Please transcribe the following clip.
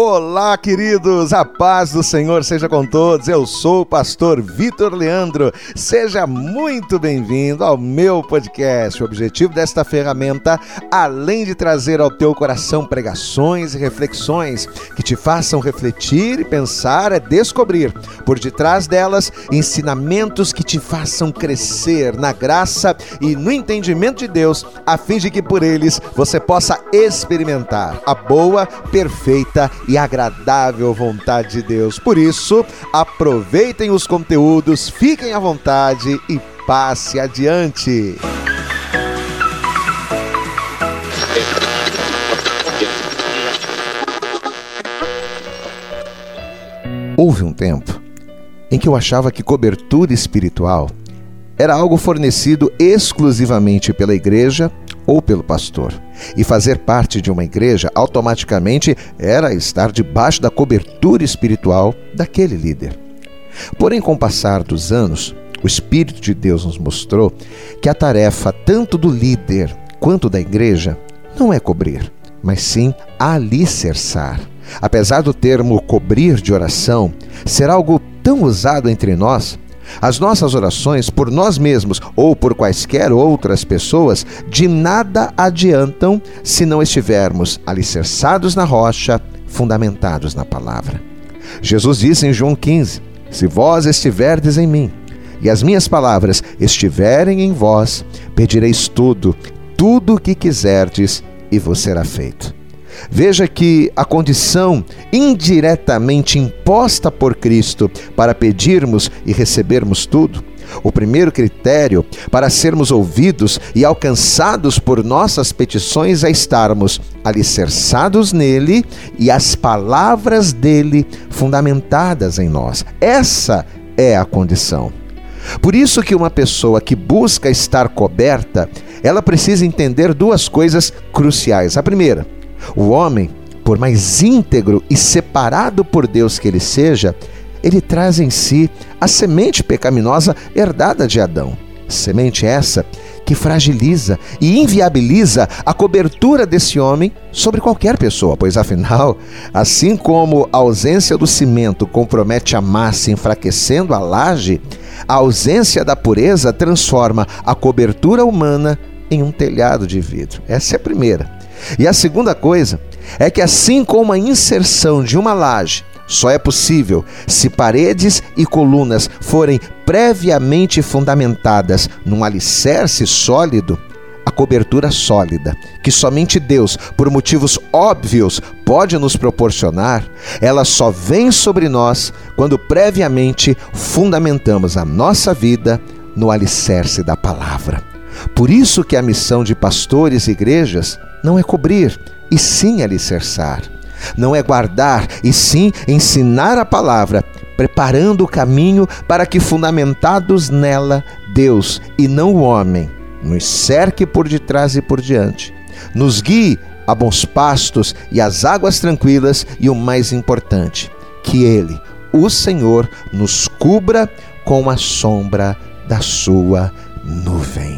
Olá, queridos, a paz do Senhor seja com todos. Eu sou o pastor Vitor Leandro. Seja muito bem-vindo ao meu podcast. O objetivo desta ferramenta, além de trazer ao teu coração pregações e reflexões que te façam refletir e pensar, é descobrir por detrás delas ensinamentos que te façam crescer na graça e no entendimento de Deus, a fim de que por eles você possa experimentar a boa, perfeita e agradável vontade de Deus. Por isso, aproveitem os conteúdos, fiquem à vontade e passe adiante. Houve um tempo em que eu achava que cobertura espiritual era algo fornecido exclusivamente pela igreja ou pelo pastor. E fazer parte de uma igreja automaticamente era estar debaixo da cobertura espiritual daquele líder. Porém, com o passar dos anos, o Espírito de Deus nos mostrou que a tarefa tanto do líder quanto da igreja não é cobrir, mas sim alicerçar. Apesar do termo cobrir de oração ser algo tão usado entre nós, as nossas orações por nós mesmos ou por quaisquer outras pessoas de nada adiantam se não estivermos alicerçados na rocha, fundamentados na palavra. Jesus disse em João 15: Se vós estiverdes em mim e as minhas palavras estiverem em vós, pedireis tudo, tudo o que quiserdes e vos será feito. Veja que a condição indiretamente imposta por Cristo para pedirmos e recebermos tudo, o primeiro critério para sermos ouvidos e alcançados por nossas petições é estarmos alicerçados nele e as palavras dele fundamentadas em nós. Essa é a condição. Por isso que uma pessoa que busca estar coberta, ela precisa entender duas coisas cruciais. A primeira, o homem, por mais íntegro e separado por Deus que ele seja, ele traz em si a semente pecaminosa herdada de Adão. Semente essa que fragiliza e inviabiliza a cobertura desse homem sobre qualquer pessoa, pois afinal, assim como a ausência do cimento compromete a massa enfraquecendo a laje, a ausência da pureza transforma a cobertura humana em um telhado de vidro. Essa é a primeira. E a segunda coisa é que, assim como a inserção de uma laje só é possível se paredes e colunas forem previamente fundamentadas num alicerce sólido, a cobertura sólida, que somente Deus, por motivos óbvios, pode nos proporcionar, ela só vem sobre nós quando previamente fundamentamos a nossa vida no alicerce da palavra. Por isso que a missão de pastores e igrejas não é cobrir, e sim alicerçar. Não é guardar, e sim ensinar a palavra, preparando o caminho para que, fundamentados nela, Deus e não o homem, nos cerque por detrás e por diante, nos guie a bons pastos e às águas tranquilas, e o mais importante, que Ele, o Senhor, nos cubra com a sombra da sua nuvem.